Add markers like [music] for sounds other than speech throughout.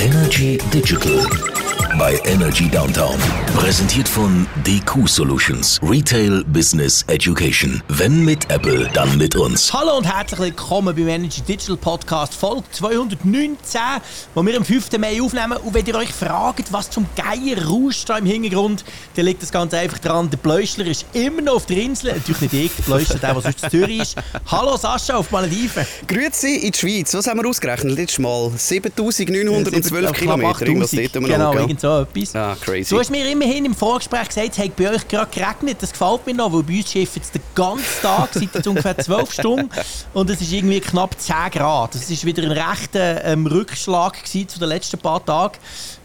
Energy Digital bei Energy Downtown. Präsentiert von DQ Solutions. Retail Business Education. Wenn mit Apple, dann mit uns. Hallo und herzlich willkommen beim Energy Digital Podcast Folge 219, wo wir am 5. Mai aufnehmen. Und wenn ihr euch fragt, was zum Geier rauscht da im Hintergrund, dann liegt das ganz einfach daran, der Bläuschler ist immer noch auf der Insel. Natürlich nicht ich, der Bläuschler, der, der sonst in Zürich ist. Hallo Sascha auf Malediven. Grüezi in die Schweiz. Was haben wir ausgerechnet letztes Mal? 7912 Kilometer. Irgendwas dort genau, so etwas. Ah, crazy. Du hast mir immerhin im Vorgespräch gesagt, es hat bei euch gerade geregnet. Das gefällt mir noch, weil bei uns schifft es den ganzen Tag, seit jetzt ungefähr 12 Stunden. Und es ist irgendwie knapp 10 Grad. Das ist wieder ein rechter ähm, Rückschlag zu den letzten paar Tagen.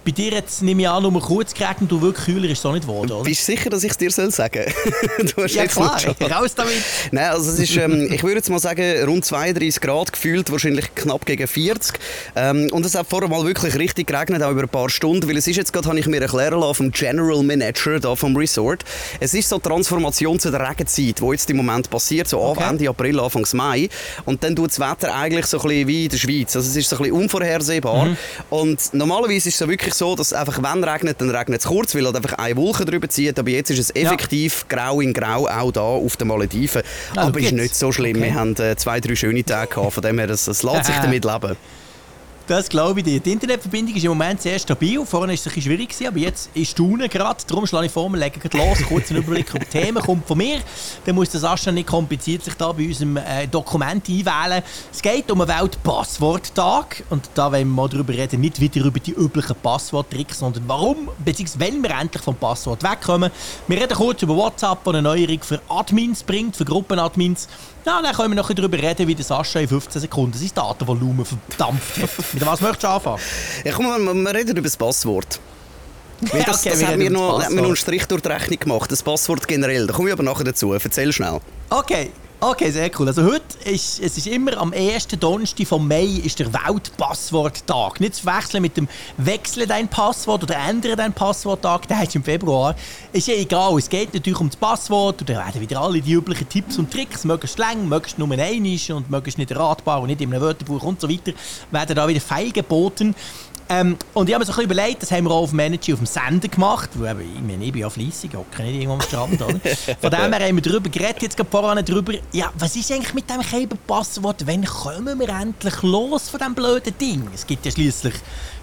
Bei dir jetzt nehme ich an, nur kurz geregnet und wirklich kühler ist es auch nicht geworden, oder? Bist du sicher, dass ich es dir soll sagen [laughs] du hast Ja klar, raus damit! Nein, also es ist, ähm, ich würde jetzt mal sagen, rund 32 Grad gefühlt, wahrscheinlich knapp gegen 40. Ähm, und es hat vorher mal wirklich richtig geregnet, auch über ein paar Stunden, weil es ist jetzt gerade, habe ich mir erklären lassen vom General Manager da vom Resort, es ist so die Transformation zu der Regenzeit, die jetzt im Moment passiert, so okay. Ende April, Anfang Mai. Und dann tut das Wetter eigentlich so ein bisschen wie in der Schweiz. Also es ist so ein bisschen unvorhersehbar. Mhm. Und normalerweise ist es so wirklich so, dass einfach, wenn es regnet, dann regnet es kurz, weil halt einfach eine Wolke drüber zieht. Aber jetzt ist es effektiv ja. grau in grau auch da auf den Malediven. Ah, aber es ist nicht so schlimm. Okay. Wir haben äh, zwei, drei schöne Tage gehabt, von dem her, es lässt sich [laughs] damit leben. Das glaube ich dir. Die Internetverbindung ist im Moment sehr stabil. Vorhin war es ein schwierig, aber jetzt ist Tune gerade. Darum schlage ich vor, wir legen los. Kurz einen Überblick über die Themen kommt von mir. Dann muss das Sascha nicht kompliziert sich da bei unserem äh, Dokument einwählen. Es geht um einen Weltpassworttag. Und da wollen wir mal darüber reden, nicht wieder über die üblichen Passworttricks, sondern warum, beziehungsweise wenn wir endlich vom Passwort wegkommen. Wir reden kurz über WhatsApp, das eine Neuerung für Admins bringt, für Gruppenadmins. Ja, dann können wir noch darüber reden, wie der Sascha in 15 Sekunden sein Datenvolumen verdampft hat. [laughs] Mit was möchtest du anfangen? Ja, komm, wir, wir reden über das Passwort. Weil das, okay, das hat, mir noch, hat mir noch einen Strich durch die Rechnung gemacht, das Passwort generell. Da komme ich aber nachher dazu. Erzähl schnell. Okay, Okay, sehr cool. Also heute ist es ist immer am ersten Donnerstag vom Mai ist der Weltpassworttag. Nicht zu wechseln mit dem Wechsle dein Passwort oder ändere dein Passworttag, der ist im Februar. Ist ja egal, es geht natürlich um das Passwort und dann werden wieder alle die üblichen Tipps und Tricks, möglichst lang, möglichst nur einisch und möglichst nicht ratbar und nicht in einem Wörterbuch und so weiter, werden da wieder feilgeboten. Ähm, und ich habe mir so ein bisschen überlegt, das haben wir auch auf Manager auf dem Sender gemacht, weil ich, meine, ich bin ja fleissig, hocke nicht irgendwo am Strand. Oder? [laughs] Von dem her haben wir darüber geredet, jetzt gerade vorhin darüber, ja, was ist eigentlich mit dem Käberpasswort, wann kommen wir endlich los von diesem blöden Ding? Es gibt ja schließlich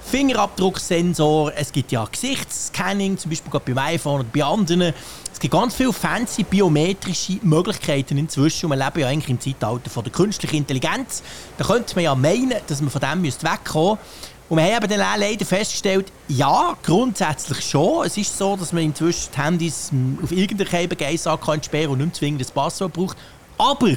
Fingerabdrucksensor, es gibt ja Gesichtsscanning, zum Beispiel gerade beim iPhone oder bei anderen. Es gibt ganz viele fancy biometrische Möglichkeiten inzwischen. Und wir leben ja eigentlich im Zeitalter von der künstlichen Intelligenz. Da könnte man ja meinen, dass man von dem wegkommen müsste. Und wir haben dann leider festgestellt, ja, grundsätzlich schon. Es ist so, dass man inzwischen die Handys auf irgendeiner Geissage kann sperren und nicht zwingend das Passwort braucht. Aber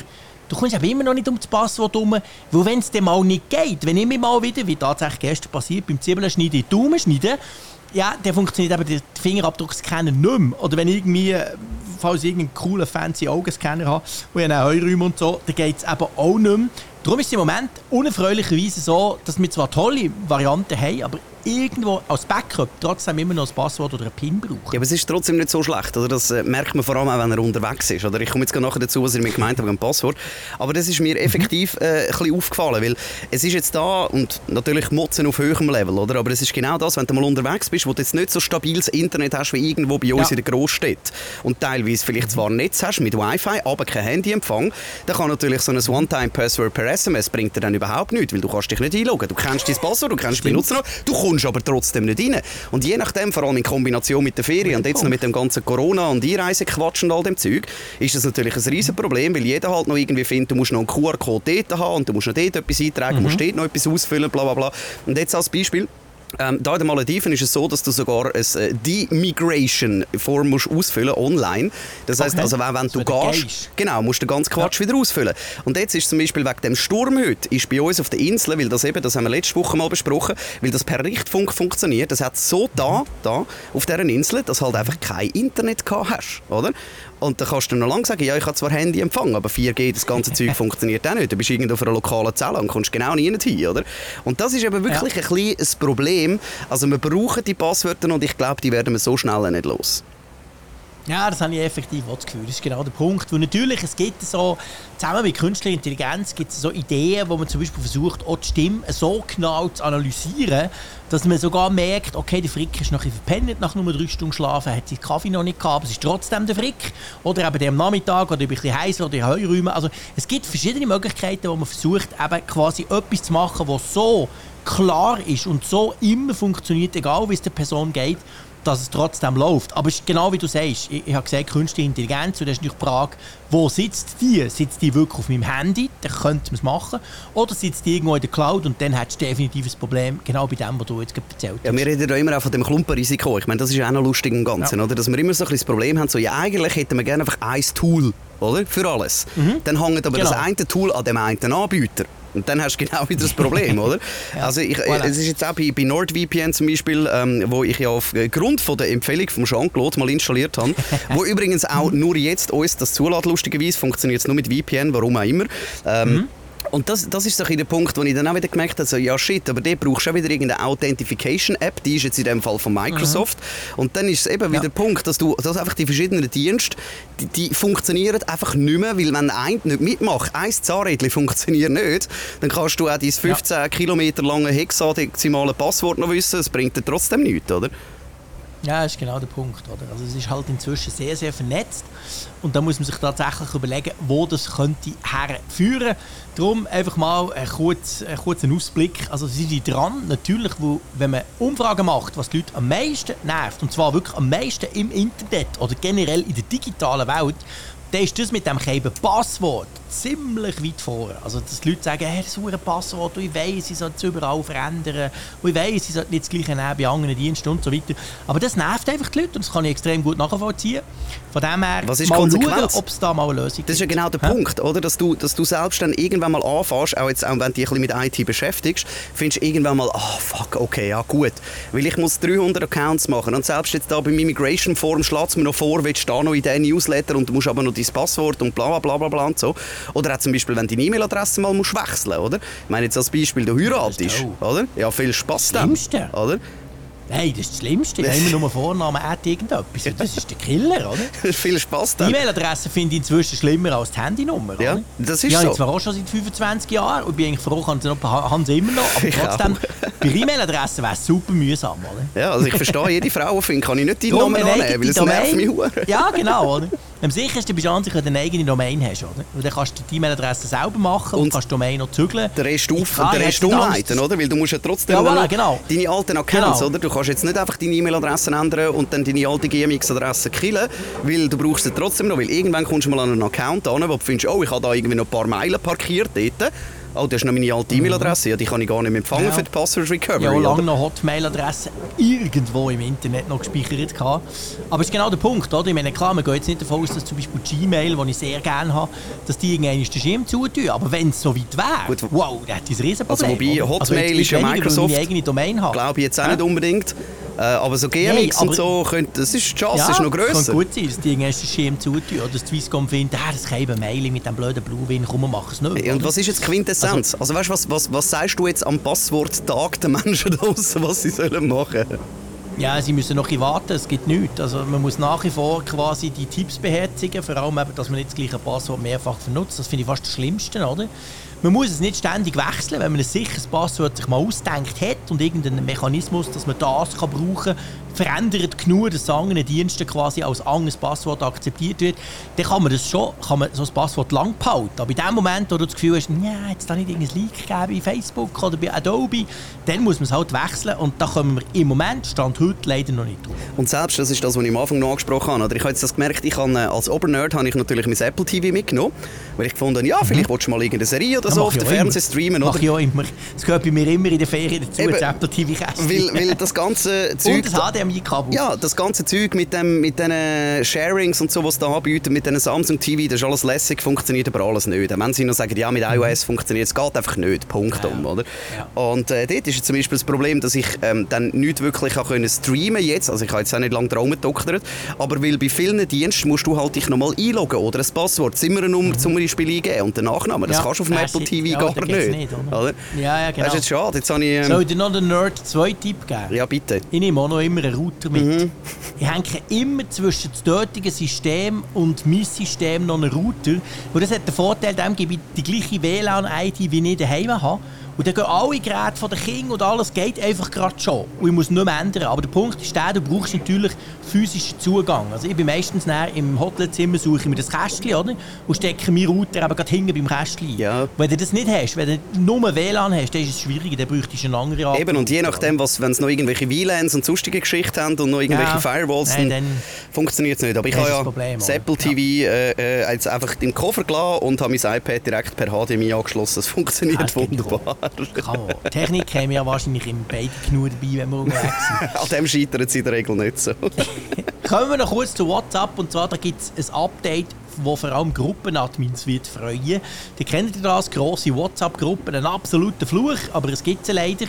du kommst aber immer noch nicht um das Passwort herum, weil wenn es dir mal nicht geht, wenn ich mir mal wieder, wie tatsächlich gestern passiert, beim Zwiebelschneiden in die Daumen schneide, ja, dann funktioniert eben der Fingerabdruckscanner nicht mehr. Oder wenn ich irgendwie, falls ich irgendeinen coolen, fancy Augenscanner habe, wo ich einen Heuräume und so, dann geht es eben auch nicht mehr. Darum ist es im Moment unerfreulicherweise so, dass wir zwar tolle Varianten haben, aber irgendwo als Backup trotzdem immer noch ein Passwort oder ein PIN brauchen. Ja, aber es ist trotzdem nicht so schlecht. Oder? Das äh, merkt man vor allem auch, wenn er unterwegs ist. Oder? Ich komme jetzt nachher dazu, was ihr mit gemeint habt, ein Passwort. Aber das ist mir effektiv äh, ein bisschen aufgefallen, weil es ist jetzt da und natürlich Motzen auf höherem Level, oder? aber es ist genau das, wenn du mal unterwegs bist, wo du jetzt nicht so stabiles Internet hast wie irgendwo bei uns ja. in der Großstadt und teilweise vielleicht zwar Netz hast mit Wi-Fi, aber kein Handyempfang, dann kann natürlich so ein One-Time-Password per SMS bringt dir dann überhaupt nichts, weil du kannst dich nicht einloggen. Du kennst dein Passwort, du kennst den Benutzer, du kommst aber trotzdem nicht rein. Und je nachdem, vor allem in Kombination mit der Ferien und jetzt noch mit dem ganzen Corona- und Einreisequatsch und all dem Zeug, ist das natürlich ein riesen Problem, weil jeder halt noch irgendwie findet, du musst noch einen QR-Code dort haben und du musst noch dort etwas eintragen, mhm. musst dort noch etwas ausfüllen, bla bla bla. Und jetzt als Beispiel, ähm, da in den Malediven ist es so, dass du sogar eine äh, Demigration-Form musst ausfüllen online. Das heißt, okay. also wenn, wenn du gehst, gehst, genau, musst du den ganzen Quatsch ja. wieder ausfüllen. Und jetzt ist zum Beispiel wegen dem Sturm heute, ist bei uns auf der Insel, weil das eben, das haben wir letzte Woche mal besprochen, weil das per Richtfunk funktioniert, das hat so da, da, auf dieser Insel, dass halt einfach kein Internet gehabt hast, oder? Und dann kannst du noch lange sagen, ja, ich habe zwar Handy empfangen, aber 4G, das ganze Zeug [laughs] funktioniert auch nicht. Du bist irgendwo auf einer lokalen Zelle und kommst genau nie hin, oder? Und das ist eben wirklich ja. ein ein Problem. Also wir brauchen die Passwörter und ich glaube, die werden wir so schnell nicht los. Ja, das habe ich effektiv auch das Gefühl. Das ist genau der Punkt. Wo natürlich, es gibt so, zusammen mit künstlicher Intelligenz gibt es so Ideen, wo man zum Beispiel versucht, auch die Stimme so genau zu analysieren, dass man sogar merkt, okay, der Frick ist noch ein verpennt nach nur drei Stunden Schlafen, hat seinen Kaffee noch nicht gehabt, aber es ist trotzdem der Frick. Oder eben am Nachmittag oder ein bisschen heiß oder in Heuräumen. Also es gibt verschiedene Möglichkeiten, wo man versucht, eben quasi etwas zu machen, was so klar ist und so immer funktioniert, egal wie es der Person geht, dass es trotzdem läuft. Aber es ist genau wie du sagst, ich, ich habe gesagt, künstliche Intelligenz, und das ist natürlich die Frage, wo sitzt die? Sitzt die wirklich auf meinem Handy? Dann könnte man es machen. Oder sitzt die irgendwo in der Cloud und dann hat du definitiv ein Problem, genau bei dem, was du jetzt erzählt hast. Ja, wir reden ja immer auch von dem Klumpenrisiko. Ich meine, das ist ja auch noch lustig im Ganzen, ja. oder? dass wir immer so ein das Problem haben, so, ja, eigentlich hätten wir gerne einfach ein Tool oder? für alles. Mhm. Dann hängt aber genau. das eine Tool an dem einen Anbieter. Und dann hast du genau wieder das Problem, oder? [laughs] ja. Also ich, voilà. es ist jetzt auch bei, bei NordVPN zum Beispiel, ähm, wo ich ja aufgrund von der Empfehlung von Jean-Claude mal installiert habe, [laughs] wo übrigens auch nur jetzt uns das zulässt, lustigerweise funktioniert es nur mit VPN, warum auch immer. Ähm, mhm. Und das, das ist so der Punkt, wo ich dann auch wieder gemerkt habe, so, ja shit, aber der braucht schon wieder irgendeine Authentification-App, die ist jetzt in dem Fall von Microsoft. Mhm. Und dann ist es eben ja. wieder der Punkt, dass du dass einfach die verschiedenen Dienste, die, die funktionieren einfach nicht mehr, weil wenn ein nicht mitmacht, ein Zahnrädchen funktioniert nicht, dann kannst du auch dein 15 ja. Kilometer lange hexadezimale Passwort noch wissen, es bringt dir trotzdem nichts, oder? Ja, das ist genau der Punkt. Oder? Also es ist halt inzwischen sehr, sehr vernetzt und da muss man sich tatsächlich überlegen, wo das könnte herführen. Darum einfach mal einen kurzen, kurzen Ausblick. Also sind die dran, natürlich, wo, wenn man Umfragen macht, was die Leute am meisten nervt, und zwar wirklich am meisten im Internet oder generell in der digitalen Welt, dann ist das mit dem Passwort ziemlich weit vor. Also, dass die Leute sagen, hey, das ist ein Passwort, ich weiß, ich sollte es überall verändern, und ich weiß, ich sollte nicht das Gleiche nehmen bei anderen Diensten und so weiter. Aber das nervt einfach die Leute und das kann ich extrem gut nachvollziehen. Von dem her, Was ist mal schauen, ob es da mal eine Lösung gibt. Das ist ja genau der Hä? Punkt, oder? Dass du, dass du selbst dann irgendwann mal anfängst, auch jetzt, auch wenn du dich ein bisschen mit IT beschäftigst, findest du irgendwann mal, ah, oh, fuck, okay, ja, gut. Weil ich muss 300 Accounts machen und selbst jetzt da beim Immigration Forum schlägt es mir noch vor, willst du da noch in diesen Newsletter und du musst aber noch dein Passwort und bla bla bla bla und so. Oder auch zum Beispiel, wenn du deine E-Mail-Adresse mal musst wechseln musst, oder? Ich meine jetzt als Beispiel, du heiratest, oder? Ja, viel Spaß dann, oder? Nein, das ist das Schlimmste. Wenn immer nur Vornamen at irgendetwas. Das ist der Killer, oder? [laughs] Viel Spaß dann. Die E-Mail-Adresse finde ich inzwischen schlimmer als die Handynummer. Ja, das ist ja, so. Ich zwar auch schon seit 25 Jahren und bin eigentlich froh, haben sie, noch, haben sie immer noch. Aber trotzdem, bei E-Mail-Adresse wäre es super mühsam, oder? Ja, also ich verstehe, jede Frau findet, kann ich nicht deinen Namen annehmen, weil es nervt mich Ja, genau, oder? [laughs] Am sichersten bist du an sich, wenn du eine eigene Domain hast. Oder? Und dann kannst du die E-Mail-Adresse selber machen und, und kannst die Domain noch zügeln. Der Rest, auf, der Rest umleiten, oder? Weil du musst ja trotzdem ja, voilà, genau. deine alten Accounts, genau. oder? Du kannst jetzt nicht einfach deine E-Mail-Adresse ändern und dann deine alte GMX-Adresse killen, weil du brauchst sie trotzdem noch. Weil irgendwann kommst du mal an einen Account an, wo du findest, oh, ich habe da irgendwie noch ein paar Meilen parkiert dort oh, das ist noch meine alte E-Mail-Adresse, ja, die kann ich gar nicht mehr empfangen ja. für die Password Recovery. Ja, lange noch Hotmail-Adresse irgendwo im Internet noch gespeichert hatte. Aber es ist genau der Punkt, oder? Ich meine, klar, man geht jetzt nicht davon aus, dass zum Beispiel Gmail, das ich sehr gerne habe, dass die irgendwann den Schirm zutun. Aber wenn es so weit wäre, wow, hätte ich ein Riesenproblem. Also wobei Hotmail also ist ja Microsoft, glaube ich jetzt auch nicht unbedingt. Äh, aber so GMX nee, und so, könnte, das ist, die Chance ja, ist noch grösser. kann gut sein, dass die den Schirm zutun. Oder das Swisscom findet, ah, das kann eben Mailing mit dem blöden Blue-Win, komm, machen es nicht. Hey, und was ist jetzt Quintessenz? Also, also weißt was, was, was sagst du jetzt am Passworttag den Menschen [laughs] draußen, was sie sollen machen ja, sie müssen noch ein warten, es gibt nichts. Also man muss nach wie vor quasi die Tipps beherzigen, vor allem eben, dass man nicht das gleiche Passwort mehrfach benutzt. Das finde ich fast das Schlimmste, oder? Man muss es nicht ständig wechseln, wenn man ein sicheres Passwort sich mal ausdenkt hat und irgendeinen Mechanismus, dass man das kann brauchen kann, verändert genug, dass anderen Diensten quasi als anderes Passwort akzeptiert wird, dann kann man das schon, kann man so ein Passwort lang behalten. Aber in dem Moment, wo du das Gefühl hast, ja, jetzt da nicht irgendein Leak gegeben bei Facebook oder bei Adobe, dann muss man es halt wechseln und da kommen wir im Moment, Stand heute, leider noch nicht drauf. Und selbst, das ist das, was ich am Anfang noch angesprochen habe, oder ich habe jetzt das gemerkt, ich habe, äh, als Obernerd habe ich natürlich mein Apple TV mitgenommen, weil ich gefunden ja, vielleicht mhm. willst du mal irgendeine Serie oder ja, so auf den Fernsehen streamen, oder? Mach ich auch immer. Das gehört bei mir immer in der Ferien dazu, Eben, das Apple TV weil, weil das ganze Zeug... [laughs] Und das HDMI-Kabel. Ja, das ganze Zeug mit, dem, mit diesen Sharings und so, was da anbieten, mit diesen Samsung TV, das ist alles lässig, funktioniert aber alles nicht. Wenn sie noch sagen, ja, mit mhm. iOS funktioniert es, geht einfach nicht, Punkt ja. um, oder? Ja. Und äh, dort ist zum Beispiel das Problem, dass ich ähm, dann nicht wirklich können streamen jetzt, also ich habe jetzt auch nicht lange dran gedoktert, aber weil bei vielen Diensten musst du halt dich nochmal einloggen oder ein Passwort, immer eine Nummer mhm. zum Beispiel eingeben und den Nachnamen. Das ja, kannst du auf dem Apple TV ja, gar nicht. nicht oder? Ja, ja, genau. Das ist jetzt schade. Jetzt habe ich, ähm, Soll ich dir noch den Nerd 2 Tipp geben? Ja, bitte. Ich nehme auch noch immer einen Router mit. Mhm. Ich hänge immer zwischen dem dortigen System und meinem System noch einen Router. Und das hat den Vorteil, dem gebe ich die gleiche WLAN-ID, wie ich daheim habe. Und dann gehen alle Geräte von den Kindern und alles geht einfach gerade schon. Und ich muss nicht mehr ändern. Aber der Punkt ist der, du brauchst natürlich physischen Zugang. Also ich bin meistens im Hotelzimmer, suche ich mir das Kästchen, oder? Und stecke meinen Router eben gerade hinten beim Kästchen ja. Wenn du das nicht hast, wenn du nur WLAN hast, dann ist es schwierig, dann bräuchtest du eine andere Art. Eben, und je nachdem, was, wenn es noch irgendwelche WLANs und sonstige Geschichten haben und noch irgendwelche ja. Firewalls, Nein, dann, funktioniert es nicht. Aber ich habe ja Problem, das Apple TV ja. äh, äh, jetzt einfach im Koffer gelassen und habe mein iPad direkt per HDMI angeschlossen. Das funktioniert ja, wunderbar. Kann. Technik haben wir ja wahrscheinlich im beiden genug dabei, wenn wir unterwegs sind. [laughs] An dem scheitert es in der Regel nicht so. [laughs] Kommen wir noch kurz zu WhatsApp. Und zwar, da gibt es ein Update, das vor allem Gruppenadmins wird freuen. Die kennen das, grosse WhatsApp-Gruppen, ein absoluter Fluch, aber es gibt sie leider.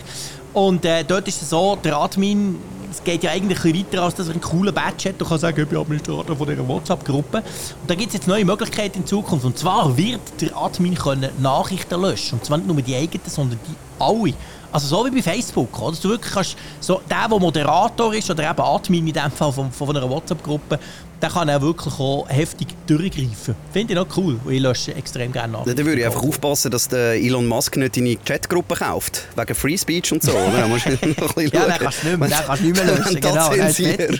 Und äh, dort ist es so, der Admin es geht ja eigentlich ein weiter, als dass er einen coolen Badge hat. Du kannst sagen, ich bin Administrator von dieser WhatsApp-Gruppe. Und da gibt es jetzt neue Möglichkeiten in Zukunft. Und zwar wird der Admin können Nachrichten löschen. Und zwar nicht nur die eigenen, sondern die alle. Also so wie bei Facebook, oder? Du wirklich kannst, so, der, der Moderator ist, oder eben Admin in dem Fall von, von einer WhatsApp-Gruppe, der kann auch wirklich auch heftig durchgreifen. Finde ich noch cool, ich lösche extrem gerne nach. Dann würde ich einfach aufpassen, dass der Elon Musk nicht deine Chatgruppe kauft, wegen Free Speech und so. Oder? musst du noch ein [laughs] bisschen ja, den kannst du nicht mehr, den kannst du nicht mehr löschen. [laughs] genau,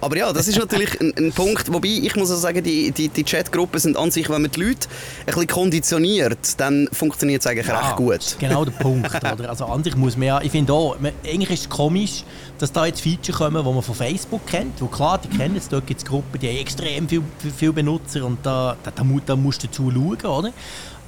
Aber ja, das ist natürlich ein, ein, Punkt, wobei ich muss auch sagen, die, die, die Chatgruppen sind an sich, wenn man die Leute ein bisschen konditioniert, dann funktioniert es eigentlich ja, recht gut. genau der Punkt. Oder? Also an sich muss man ja, ich finde auch, man, eigentlich ist es komisch, dass da jetzt Features kommen, die man von Facebook kennt. Wo klar, die kennen es, dort gibt es Gruppen, die haben extrem viele viel Benutzer und da, da, da, musst du dazu schauen, oder?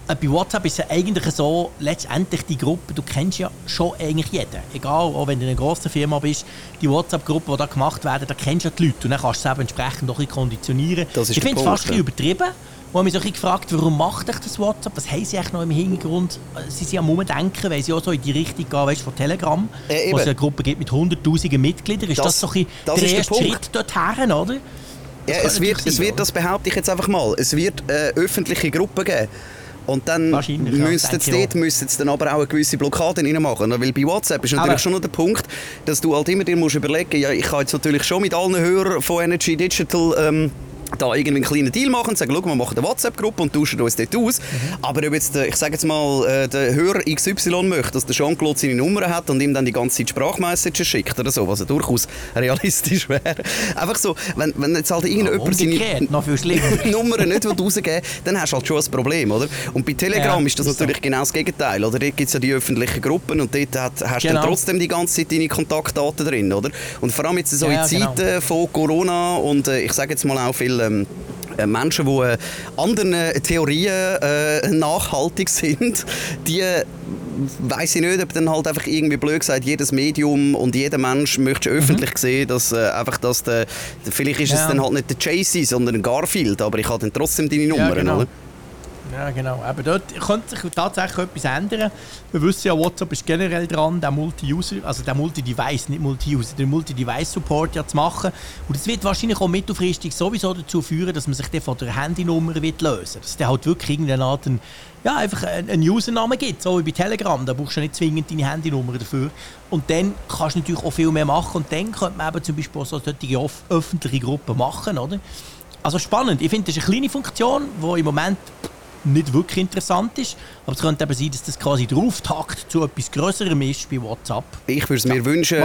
Äh, bei WhatsApp ist es eigentlich so, letztendlich die Gruppe, du kennst ja schon eigentlich jeden. Egal, auch wenn du in einer grossen Firma bist, die WhatsApp-Gruppe, die da gemacht werden, da kennst du ja die Leute und dann kannst du es entsprechend noch ein bisschen konditionieren. ich finde es fast ein bisschen übertrieben. Wo mich so ein gefragt warum macht euch das WhatsApp? Was haben sie eigentlich noch im Hintergrund? Sie sind am Umdenken, weil sie auch so in die Richtung gehen, weißt, von Telegram, äh, wo es eine Gruppe gibt mit hunderttausenden Mitgliedern. Ist das, das so ein der erste Schritt dorthin, oder? Ja, es wird, sein, es wird, das behaupte ich jetzt einfach mal, es wird äh, öffentliche Gruppen geben. Und dann müssten sie dort müssen sie dann aber auch eine gewisse Blockade reinmachen. Weil bei WhatsApp ist natürlich aber schon noch der Punkt, dass du halt immer dir musst überlegen ja, ich kann jetzt natürlich schon mit allen Hörern von Energy Digital ähm, da irgendwie einen kleinen Deal machen und sagen, schau, wir machen eine WhatsApp-Gruppe und tauschen uns dort aus. Mhm. Aber ob jetzt, ich sage jetzt mal, äh, der Hörer XY möchte, dass der Jean-Claude seine Nummer hat und ihm dann die ganze Zeit Sprachmessages schickt oder so, was ja durchaus [laughs] realistisch wäre. Einfach so, wenn, wenn jetzt halt irgendjemand ja, seine [laughs] Nummer nicht rausgeben dann hast du halt schon ein Problem, oder? Und bei Telegram ja, ist das natürlich so. genau das Gegenteil, oder? Dort gibt es ja die öffentlichen Gruppen und dort hat, hast du genau. dann trotzdem die ganze Zeit deine Kontaktdaten drin, oder? Und vor allem jetzt so ja, in Zeiten genau. von Corona und äh, ich sage jetzt mal auch viel ähm, äh, Menschen, die äh, anderen Theorien äh, nachhaltig sind, die weiß ich nicht, ob dann halt einfach irgendwie blöd gesagt, jedes Medium und jeder Mensch möchte öffentlich mhm. sehen, dass äh, einfach das der, vielleicht ist ja. es dann halt nicht der Jay-Z, sondern ein Garfield, aber ich habe dann trotzdem deine Nummern, ja, genau. oder? Ja, genau. Aber dort könnte sich tatsächlich etwas ändern. Wir wissen ja, WhatsApp ist generell dran, den Multi-User, also den Multi-Device, nicht Multi-User, den Multi-Device-Support ja zu machen. Und das wird wahrscheinlich auch mittelfristig sowieso dazu führen, dass man sich von der Handynummer wird lösen Dass der halt wirklich irgendeine Art ein, ja, einfach einen Usernamen gibt, so wie bei Telegram. Da brauchst du nicht zwingend deine Handynummer dafür. Und dann kannst du natürlich auch viel mehr machen. Und dann könnte man eben zum Beispiel so solche öffentliche Gruppen machen, oder? Also spannend. Ich finde, das ist eine kleine Funktion, die im Moment nicht wirklich interessant ist. Aber es könnte eben sein, dass das quasi der Auftakt zu etwas Größerem ist bei WhatsApp. Ich würde es mir ja. wünschen,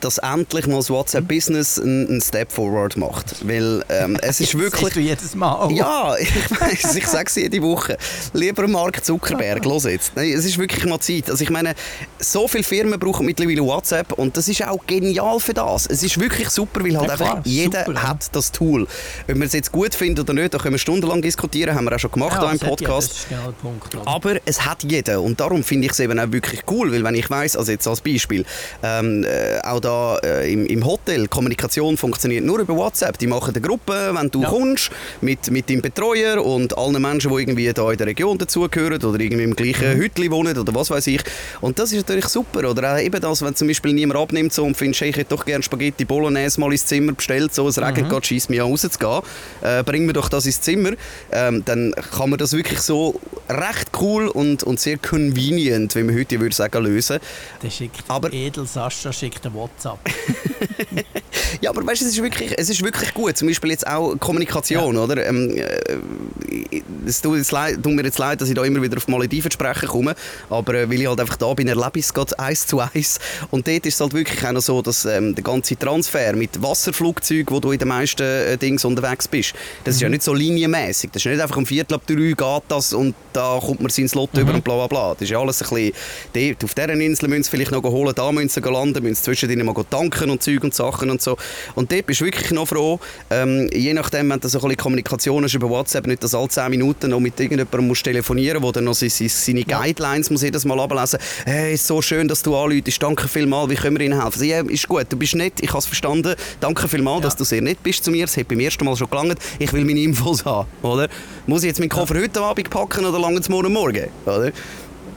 dass endlich mal das WhatsApp-Business einen Step forward macht. Weil ähm, [laughs] es ist wirklich... du jedes Mal. Ja, ich [laughs] weiß, ich sage es jede Woche. Lieber Mark Zuckerberg, [laughs] los jetzt. Nein, es ist wirklich mal Zeit. Also ich meine, so viele Firmen brauchen mittlerweile WhatsApp und das ist auch genial für das. Es ist wirklich super, weil halt ja, einfach jeder super, hat das Tool. Ob man es jetzt gut findet oder nicht, da können wir stundenlang diskutieren, haben wir auch schon gemacht ja, im Podcast. Ja, genau Punkt. Aber es hat jeder und darum finde ich es eben auch wirklich cool, weil wenn ich weiß, also jetzt als Beispiel, ähm, äh, auch da äh, im, im, Hotel, Kommunikation funktioniert nur über WhatsApp. Die machen eine Gruppe, wenn du ja. kommst, mit, mit deinem Betreuer und allen Menschen, die irgendwie da in der Region dazugehören oder irgendwie im gleichen mhm. Hütli wohnen oder was weiß ich. Und das ist natürlich super. Oder auch eben das, wenn zum Beispiel niemand abnimmt so, und findest, ich hätte doch gerne Spaghetti Bolognese mal ins Zimmer bestellt, so, es regnet mhm. gerade, schießt mich an rauszugehen, äh, bring mir doch das ins Zimmer. Ähm, dann kann man das wirklich so recht cool und, und sehr convenient, wie man heute würde sagen, lösen. Der schickt aber, Edel Sascha schickt ein WhatsApp. [laughs] ja, aber weißt, es ist wirklich, es ist wirklich gut. Zum Beispiel jetzt auch Kommunikation, ja. oder? Ähm, äh, es tut, jetzt leid, tut, mir jetzt leid, dass ich da immer wieder auf Malediven sprechen komme, aber äh, weil ich halt einfach da bin, erlebe ich es gerade eins zu eins. Und dort ist es halt wirklich auch noch so, dass ähm, der ganze Transfer mit Wasserflugzeugen, wo du in den meisten äh, Dings unterwegs bist, das mhm. ist ja nicht so linienmäßig. Das ist nicht einfach um Viertel ab drei geht das und da kommt man sein Slot mhm. über und bla bla bla. Das ist ja alles ein bisschen, dort, auf dieser Insel müssen sie vielleicht noch holen, da müssen sie landen, müssen zwischendrin mal tanken und Zeug und Sachen und so. Und dort bist du wirklich noch froh, ähm, je nachdem, wenn du so ein bisschen Kommunikation hast über WhatsApp, nicht, dass alle 10 Minuten noch mit irgendjemandem musst telefonieren musst, der dann noch seine, seine Guidelines muss jedes Mal ablesen Hey, ist so schön, dass du anläutest, danke vielmals, wie können wir Ihnen helfen? Ja, ist gut, du bist nett, ich habe es verstanden, danke vielmals, ja. dass du sehr nett bist zu mir, es hat beim ersten Mal schon gelangt, ich will meine Infos haben, oder? Muss ich jetzt meinen Koffer heute Abend packen oder lange morgen Morgen, oder?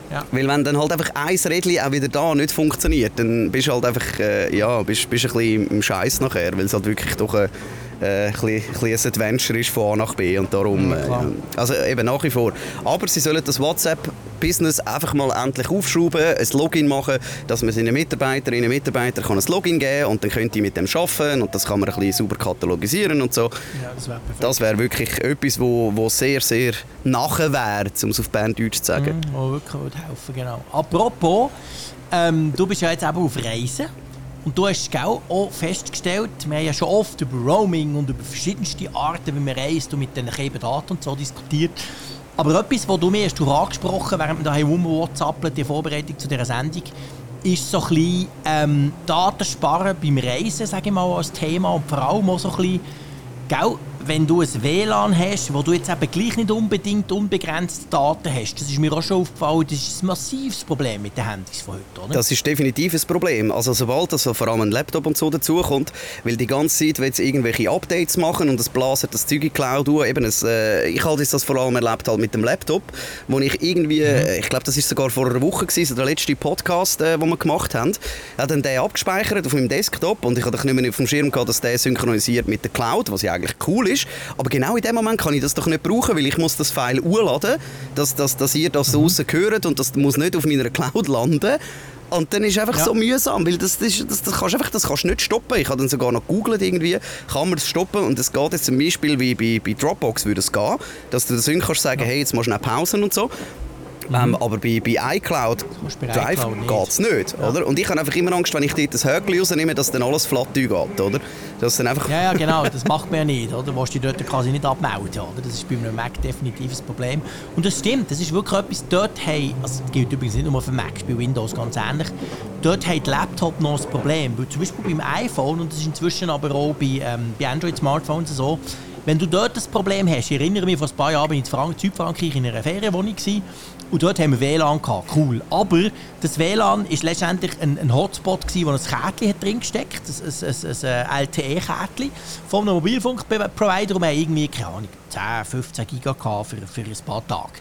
Ja. Weil wenn dann halt einfach ein Rädchen auch wieder da nicht funktioniert, dann bist du halt einfach, äh, ja, bist, bist ein bisschen im Scheiß nachher, weil es halt wirklich doch äh, äh, ein, bisschen, ein Adventure ist von A nach B und darum, äh, also eben nach wie vor. Aber sie sollen das WhatsApp-Business einfach mal endlich aufschrauben, ein Login machen, dass man seinen Mitarbeiterinnen und Mitarbeitern kann ein Login geben und dann können die mit dem arbeiten und das kann man ein bisschen sauber katalogisieren und so. Ja, das wäre Das wäre wirklich etwas, wo, wo sehr, sehr nachher wäre, um es auf Berndeutsch zu sagen. Mhm, wo wirklich helfen, genau. Apropos, ähm, du bist ja jetzt eben auf Reisen. Und du hast auch festgestellt, wir haben ja schon oft über Roaming und über verschiedenste Arten, wie man reist und mit den Daten und so diskutiert. Aber etwas, was du mir hast angesprochen während wir hier WhatsApp die Vorbereitung zu dieser Sendung, ist so ein bisschen ähm, Datensparen beim Reisen, sage ich mal, als Thema und vor allem auch so ein bisschen, gell, wenn du ein WLAN hast, wo du jetzt eben gleich nicht unbedingt unbegrenzte Daten hast, das ist mir auch schon aufgefallen, das ist ein massives Problem mit den Handys von heute, oder? Das ist definitiv ein Problem. Also sobald das vor allem ein Laptop und so dazukommt, weil die ganze Zeit will irgendwelche Updates machen und es blasen das Zeug in Cloud durch. Eben ein, äh, ich habe das vor allem erlebt halt mit dem Laptop, wo ich irgendwie, mhm. Äh, ich glaube, das ist sogar vor einer Woche gewesen, der letzte Podcast, äh, den wir gemacht haben, hat dann den abgespeichert auf meinem Desktop und ich hatte nicht mehr auf dem Schirm gehabt, dass der synchronisiert mit der Cloud, was ja eigentlich cool ist ist. Aber genau in dem Moment kann ich das doch nicht brauchen, weil ich muss das File urladen, dass, dass, dass ihr das mhm. hört und das muss nicht auf meiner Cloud landen. Und dann ist es einfach ja. so mühsam, weil das, das, das, das, kannst einfach, das kannst du nicht stoppen. Ich habe dann sogar noch gegoogelt irgendwie, kann man das stoppen und es geht jetzt zum Beispiel wie bei, bei Dropbox würde es gehen, dass du das kannst sagen, ja. hey, jetzt machst du eine Pause und so. Mhm. Ähm, aber bei, bei iCloud Drive geht es nicht. Ja. Oder? Und ich habe einfach immer Angst, wenn ich dort das Höckchen rausnehme, dass dann alles flatt geht. Oder? Dass dann einfach ja, ja, genau. [laughs] Das macht man ja nicht. Oder? Du dich dort quasi nicht abmelden. Oder? Das ist bei einem Mac definitiv ein Problem. Und das stimmt. Das ist wirklich etwas, dort hey, also das gilt übrigens nicht nur für Mac, bei Windows ganz ähnlich. Dort hat Laptop noch ein Problem. Weil zum Beispiel beim iPhone, und das ist inzwischen aber auch bei, ähm, bei Android-Smartphones so, wenn du dort das Problem hast, ich erinnere mich, vor ein paar Jahren bin ich in Frank Südfrankreich in einer Ferienwohnung gewesen, und dort haben wir WLAN gehabt. Cool. Aber das WLAN war letztendlich ein, ein Hotspot, gewesen, wo ein Kärtchen drin gesteckt ein, ein, ein, ein LTE-Kärtchen von einem Mobilfunkprovider und wir haben irgendwie, keine Ahnung, 10, 15 Giga für, für ein paar Tage.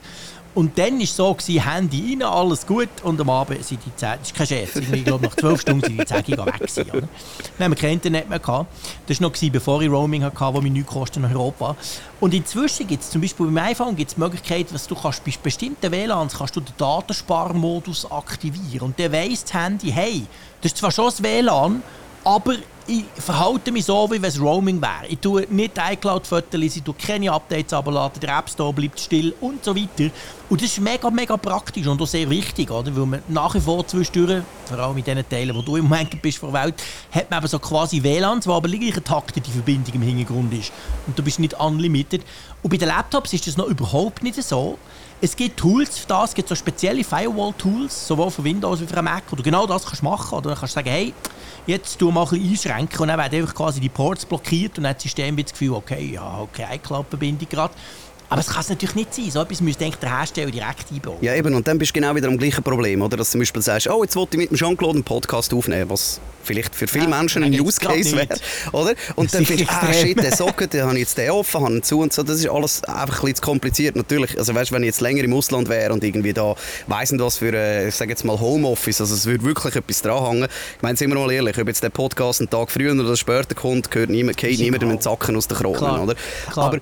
Und dann war es so, gewesen, Handy rein, alles gut und am Abend sind die 10, das ist kein Scherz, ich glaube nach 12 Stunden sind die 10 Giga weg gewesen, oder? Dann haben wir kein Internet mehr gehabt. Das war noch, gewesen, bevor ich Roaming hatte, das mich nichts kostet in Europa. Und inzwischen gibt es zum Beispiel beim iPhone gibt's die Möglichkeit, dass du kannst, bei bestimmten WLANs kannst du den Datensparmodus aktivieren. Und der weiss das Handy, hey, das ist zwar schon das WLAN, aber ich verhalte mich so, wie wenn es Roaming wäre. Ich tue nicht iCloud-Fotos, ich tue keine Updates abladen, der App Store bleibt still und so weiter. Und das ist mega, mega praktisch und auch sehr wichtig, oder? weil man nach wie vor zwischendurch, vor allem mit den Teilen, wo du im Moment bist vor Welt, hat man eben so quasi WLANs, wo aber gleich Takte die Verbindung im Hintergrund ist. Und du bist nicht unlimited. Und bei den Laptops ist das noch überhaupt nicht so. Es gibt Tools für das, es gibt so spezielle Firewall-Tools, sowohl für Windows wie für Mac, wo du genau das kannst machen. Oder dann kannst du sagen, hey, jetzt tu mal ein bisschen einschränken und dann werden einfach quasi die Ports blockiert und dann hat das System das Gefühl, okay, ja, okay, iCloud-Verbindung gerade. Aber es kann es natürlich nicht sein. So etwas müsste eigentlich der Hersteller direkt einbauen. Ja, eben. Und dann bist du genau wieder am gleichen Problem, oder? Dass du zum Beispiel sagst, oh, jetzt wollte ich mit dem Jean-Claude einen Podcast aufnehmen, was vielleicht für viele Ja, Menschen ein Use Case wäre, oder? Und Das dann findest du, ah, shit, der Socken, den habe ich jetzt den offen, habe ihn zu und so. Das ist alles einfach ein bisschen zu kompliziert. Natürlich, also weißt, wenn ich jetzt länger im Ausland wäre und irgendwie da weiss nicht was für, äh, ich sage jetzt mal Homeoffice, also es würde wirklich etwas dranhängen. Ich meine, sind wir mal ehrlich, ob jetzt der Podcast einen Tag früher oder später kommt, gehört niemand, niemandem einen Zacken aus den Kronen, Klar, oder? klar. Aber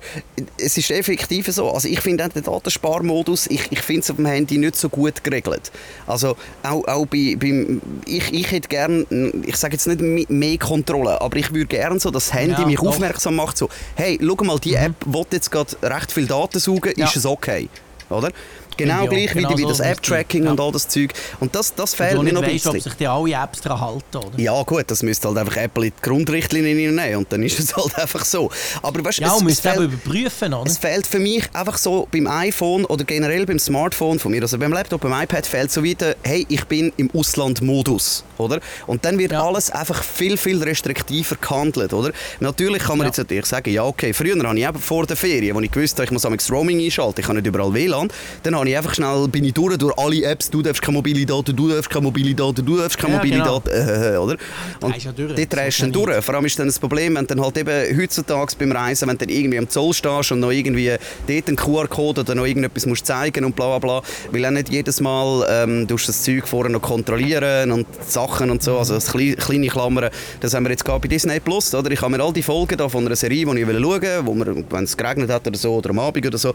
es ist effektiv so. Also ich finde den Datensparmodus, ich, ich finde es auf dem Handy nicht so gut geregelt. Also auch, auch bei, beim, ich, ich hätte gern, ich sage jetzt nicht me- mehr Kontrolle, aber ich würde gern so, dass das Handy Ja, mich doch. Mhm. aufmerksam macht, so, hey, schau mal, die App will jetzt gerade recht viel Daten saugen, Ja. ist es okay? Oder? Genau ich gleich wie, Genau wie so das ist es. App-Tracking Ja. und all das Zeug. Und das, das fehlt du mir noch ein weißt, ob bisschen. sich die alle Apps daran halten, oder? Ja gut, das müsste halt einfach Apple in die Grundrichtlinien hineinnehmen und dann ist es [laughs] halt einfach so. Aber weißt, Ja, es, es, fehlt, überprüfen, oder? es fehlt für mich einfach so beim iPhone oder generell beim Smartphone von mir, also beim Laptop, beim iPad fehlt so wieder, hey, ich bin im Ausland-Modus, oder? Und dann wird Ja. alles einfach viel, viel restriktiver gehandelt, oder? Natürlich kann man Ja. jetzt natürlich sagen, ja okay, früher habe ich eben vor der Ferien, wo ich gewusst habe, ich muss am Roaming einschalten, ich habe nicht überall WLAN, dann habe ich einfach schnell, bin ich durch, durch alle Apps, du darfst keine mobile Daten, du darfst keine mobile Daten, du darfst keine Ja, mobile genau. Daten, äh, [laughs] oder? Und ja durch. dort drehst du dann durch. Vor allem ist dann das Problem, wenn du dann halt eben heutzutage beim Reisen, wenn du dann irgendwie am Zoll stehst und noch irgendwie dort einen QR-Code oder noch irgendetwas musst zeigen und bla bla bla, weil auch nicht jedes Mal ähm, du das Zeug vorher noch kontrollieren und Sachen und so, also das klei- kleine Klammern, das haben wir jetzt gerade bei Disney Plus, oder? Ich habe mir all die Folgen da von einer Serie, die ich schauen will, wo mir, wenn es geregnet hat oder so, oder am Abend oder so,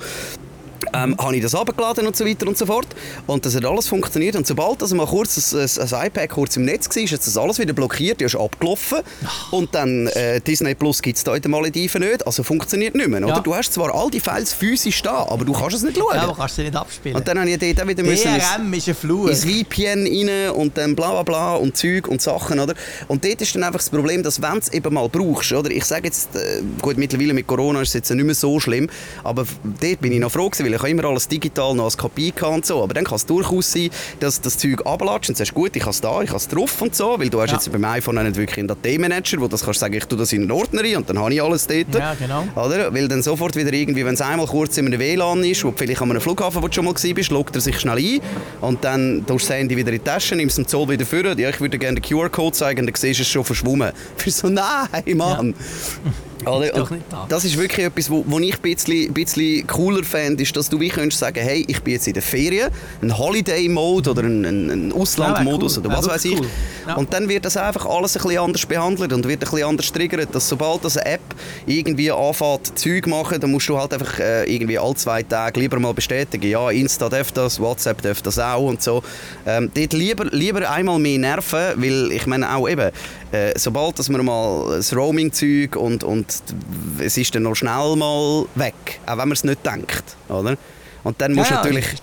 ähm, habe ich das abgeladen und so weiter und so fort. Und das hat alles funktioniert. Und sobald also mal kurz ein, ein, iPad kurz im Netz war, ist jetzt das alles wieder blockiert, die ist abgelaufen. Und dann äh, Disney Plus gibt es da in den Malediven nicht, also funktioniert nicht mehr. Oder? Ja. Du hast zwar all die Files physisch da, aber du kannst es nicht schauen. Ja, aber kannst du nicht abspielen. und dann habe ich dort auch wieder müssen ins- DRM ist ein Fluch. ins VPN rein und dann bla bla bla und Zeug und Sachen, oder? Und dort ist dann einfach das Problem, dass wenn du es eben mal brauchst, oder? Ich sage jetzt, äh, gut, mittlerweile mit Corona ist es jetzt nicht mehr so schlimm, aber dort bin ich noch froh gewesen, weil ich habe immer alles digital noch als Kopie und so, aber dann kann es durchaus sein, dass das Zeug ablatscht und sagst, gut, ich habe es da, ich habe es drauf und so, weil du hast Ja. jetzt beim iPhone nicht wirklich einen Dateimanager, wo das kannst sagen, ich tue das in einen Ordner rein und dann habe ich alles dort. Ja, genau. Oder? Weil dann sofort wieder irgendwie, wenn es einmal kurz in einem WLAN ist, wo vielleicht an einem Flughafen, wo du schon mal warst, loggt er sich schnell ein und dann tust du das Handy wieder in die Tasche, nimmst im Zoll wieder vor. Ja, ich würde gerne den QR-Code zeigen, dann siehst du es schon verschwommen. [laughs] Für so, nein, Mann. [laughs] Oder? nicht da. Das ist wirklich etwas, wo, wo ich ein bisschen, bisschen cooler fände, ist, dass du wie könntest sagen, hey, ich bin jetzt in der Ferien, ein Holiday-Mode oder ein, ein, ein Ausland-Modus Ja, cool. oder was Wär weiß ich. cool. Ja. Und dann wird das einfach alles ein bisschen anders behandelt und wird ein bisschen anders triggert, dass sobald das eine App irgendwie anfängt, Zeug machen, dann musst du halt einfach äh, irgendwie alle zwei Tage lieber mal bestätigen, ja, Insta darf das, WhatsApp darf das auch und so. Ähm, dort lieber, lieber einmal mehr nerven, weil ich meine auch eben, äh, sobald dass man mal das Roaming-Zeug und, und es ist dann noch schnell mal weg, auch wenn man es nicht denkt, oder? Und dann musst du Ja, ja, natürlich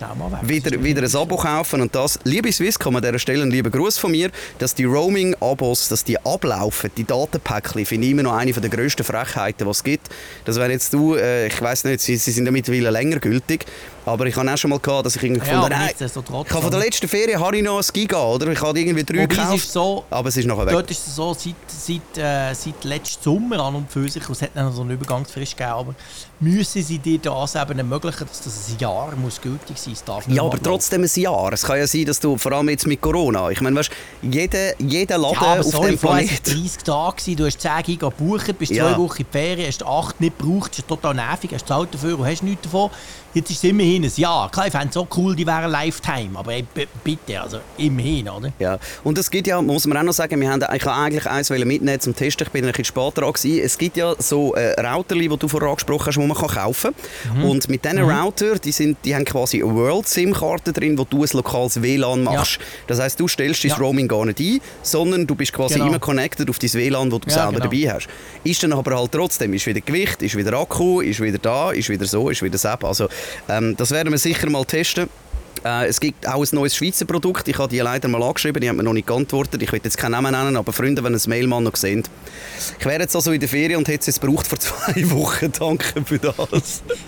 wieder, wieder ein Abo kaufen und das, liebe Swisscom, an dieser Stelle ein lieber Gruß von mir, dass die Roaming-Abos, dass die ablaufen, die Datenpäckchen, finde ich immer noch eine der grössten Frechheiten, die es gibt. Das wenn jetzt du, äh, ich weiß nicht, sie, sie sind ja mittlerweile länger gültig, aber ich habe auch schon mal gehabt, dass ich irgendwie Ja, gefunden habe, ich habe von der letzten Ferien habe ich noch ein Giga, oder? Ich habe irgendwie drei Wobei es gekauft, ist so, aber es ist nachher weg. Dort ist es so, seit, seit, äh, seit letztem Sommer an und für sich, es hat dann so eine Übergangsfrist gegeben, aber müssen sie dir das eben ermöglichen, dass das ein Jahr muss gültig sein muss. Ja, aber trotzdem ein Jahr. Es kann ja sein, dass du, vor allem jetzt mit Corona, ich meine, weißt, jeder, jeder Laden Ja, aber auf sorry, dem es 30 Tage, du hast 10 Giga gebucht, bist Ja. zwei Wochen in die Ferien, hast 8 nicht gebraucht, das ist total nervig, hast zahlt dafür und hast nichts davon. Jetzt ist es immerhin ein Jahr. Klar, ich fände es auch cool, die wären Lifetime, aber bitte, also immerhin, oder? Ja, und es gibt ja, muss man auch noch sagen, wir haben ich habe eigentlich eins mitnehmen zum Testen, ich bin ein bisschen später dran gewesen. Es gibt ja so äh, Routerli, die du vorher angesprochen hast, die man kann kaufen kann. Und mit diesen Router, die, sind, die haben quasi eine World-SIM-Karte drin, wo du ein lokales WLAN machst. Das heißt, du stellst dein Ja. Roaming gar nicht ein, sondern du bist quasi Genau. immer connected auf dein WLAN, das du Ja, selber genau. dabei hast. Ist dann aber halt trotzdem, ist wieder Gewicht, ist wieder Akku, ist wieder da, ist wieder so, ist wieder so. Also ähm, das werden wir sicher mal testen. Äh, es gibt auch ein neues Schweizer Produkt. Ich habe die leider mal angeschrieben, die haben mir noch nicht geantwortet. Ich will jetzt keinen Namen nennen, aber Freunde, wenn ein Mailmann noch sehen. Ich wäre jetzt also in der Ferien und hätte es jetzt gebraucht vor [laughs] zwei Wochen. Danke für das.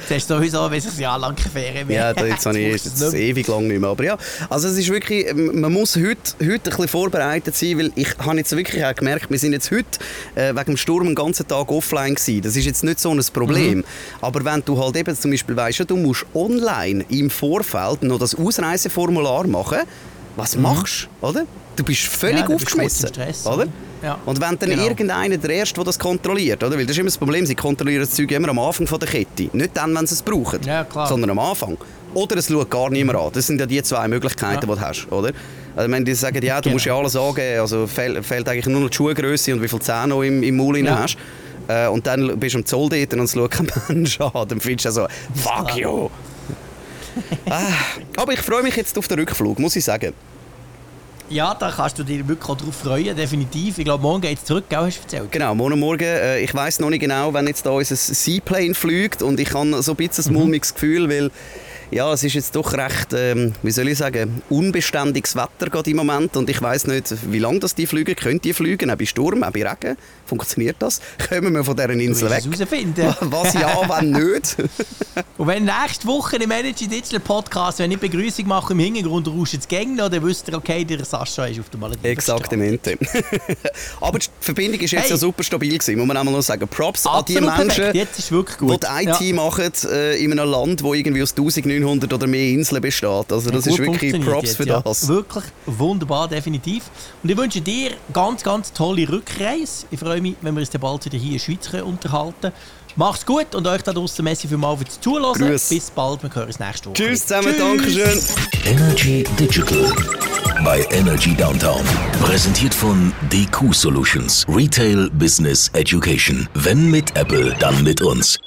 Das ist sowieso, wenn es ein Jahr lang keine Ferien mehr Ja, jetzt [laughs] habe ich jetzt ewig lang nicht mehr. Aber ja, also es ist wirklich, man muss heute, heute ein bisschen vorbereitet sein, weil ich habe jetzt wirklich auch gemerkt, wir sind jetzt heute äh, wegen dem Sturm den ganzen Tag offline gewesen. Das ist jetzt nicht so ein Problem. Mhm. Aber wenn du halt eben zum Beispiel weißt, du musst online im Vorfeld noch das Ausreiseformular machen, was mhm. machst du, oder? Du bist völlig ja, aufgeschmissen, Stress, oder? Ja. Und wenn dann genau. irgendeiner der Erste, der das kontrolliert, oder? Weil das ist immer das Problem, sie kontrollieren das Zeug immer am Anfang von der Kette. Nicht dann, wenn sie es brauchen, ja, sondern am Anfang. Oder es schaut gar niemand an. Das sind ja die zwei Möglichkeiten, ja. die du hast, oder? Also wenn die sagen, ja, du genau. musst ja alles angeben, also fehlt, fehlt eigentlich nur noch die Schuhgröße und wie viel Zähne du im, im Maul ja. hast. Äh, und dann bist du am Zoll dort und es schaut kein [laughs] Mensch an. Dann findest du so, fuck you. Ah, aber ich freue mich jetzt auf den Rückflug, muss ich sagen. Ja, da kannst du dich wirklich auch darauf freuen, definitiv. Ich glaube, morgen geht es zurück, gell, hast du erzählt? Genau, morgen Morgen. Äh, ich weiß noch nicht genau, wenn jetzt da unser Seaplane fliegt und ich habe so ein bisschen ein mhm. mulmiges Gefühl, weil ja, es ist jetzt doch recht, ähm, wie soll ich sagen, unbeständiges Wetter gerade im Moment und ich weiß nicht, wie lange das die fliegen. Können die fliegen, auch bei Sturm, auch bei Regen? Funktioniert das? [laughs] Kommen wir von dieser Insel weg? [laughs] Was ja, wenn nicht? [laughs] und wenn nächste Woche im Energy Digital Podcast, wenn ich Begrüßung mache im Hintergrund rauscht es Gänge, dann wisst ihr, okay, der Sascha ist auf der Malediven. Exaktamente. Aber die Verbindung ist jetzt hey. ja super stabil gewesen, muss man einmal noch sagen. Props Absolut an die Menschen, die IT ja. machen äh, in einem Land, wo irgendwie aus 1900 900 oder mehr Inseln besteht. Also das ja, ist wirklich Props für jetzt, das. Ja. Wirklich wunderbar, definitiv. Und ich wünsche dir ganz, ganz tolle Rückreise. Ich freue mich, wenn wir uns bald wieder hier in der Schweiz unterhalten Macht's gut und euch da draußen Messi für mal fürs Zuhören. Grüß. Bis bald, wir hören uns nächste Woche. Tschüss zusammen, Dankeschön. Energy Digital bei Energy Downtown. Präsentiert von DQ Solutions. Retail Business Education. Wenn mit Apple, dann mit uns.